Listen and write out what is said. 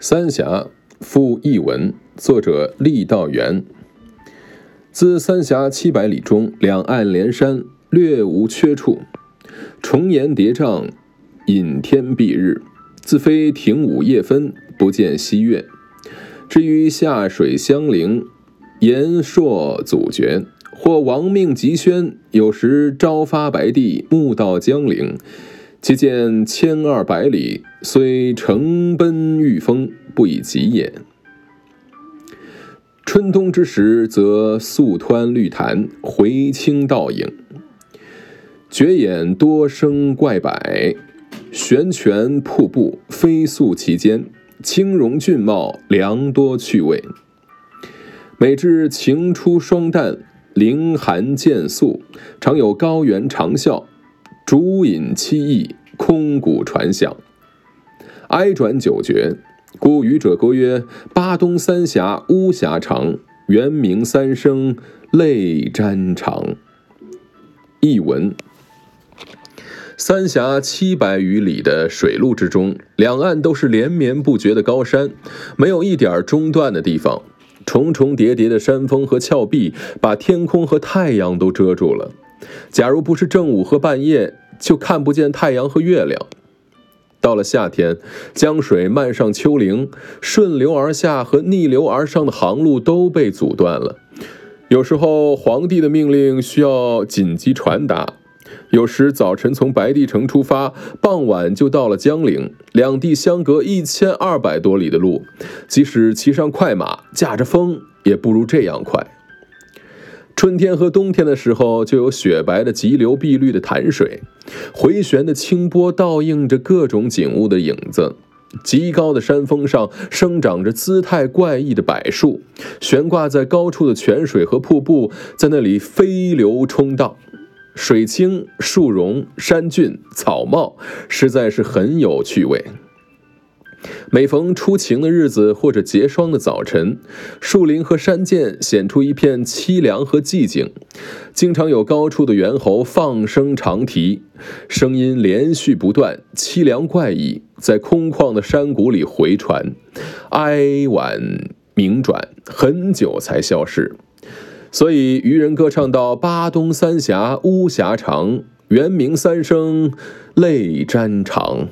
三峡赋译文，作者郦道元。自三峡七百里中，两岸连山，略无缺处。重岩叠嶂，隐天蔽日，自非亭午夜分，不见西月。至于下水相邻，岩硕阻绝，或亡命急宣，有时朝发白帝，暮到江陵。其见千二百里，虽乘奔御风，不以疾也。春冬之时，则素湍绿潭，回清倒影，绝眼多生怪柏，悬泉瀑布飞速其间，清容俊茂，良多趣味。每至晴初霜旦，凌寒渐肃，常有高原长啸。竹饮凄异，空谷传响，哀转久绝。故语者歌曰：“巴东三峡巫峡长，猿鸣三声泪沾裳。”译文：三峡七百余里的水路之中，两岸都是连绵不绝的高山，没有一点中断的地方。重重叠叠的山峰和峭壁，把天空和太阳都遮住了。假如不是正午和半夜，就看不见太阳和月亮。到了夏天，江水漫上丘陵，顺流而下和逆流而上的航路都被阻断了。有时候皇帝的命令需要紧急传达，有时早晨从白帝城出发，傍晚就到了江陵，两地相隔一千二百多里的路，即使骑上快马，驾着风，也不如这样快。春天和冬天的时候，就有雪白的急流碧绿的潭水，回旋的清波倒映着各种景物的影子。极高的山峰上生长着姿态怪异的柏树，悬挂在高处的泉水和瀑布在那里飞流冲荡，水清树荣，山峻草茂，实在是很有趣味。每逢初晴的日子或者结霜的早晨，树林和山涧显出一片凄凉和寂静。经常有高处的猿猴放声长啼，声音连续不断，凄凉怪异，在空旷的山谷里回传，哀婉鸣转，很久才消逝。所以渔人歌唱到：“巴东三峡巫峡长，猿鸣三声泪沾裳。”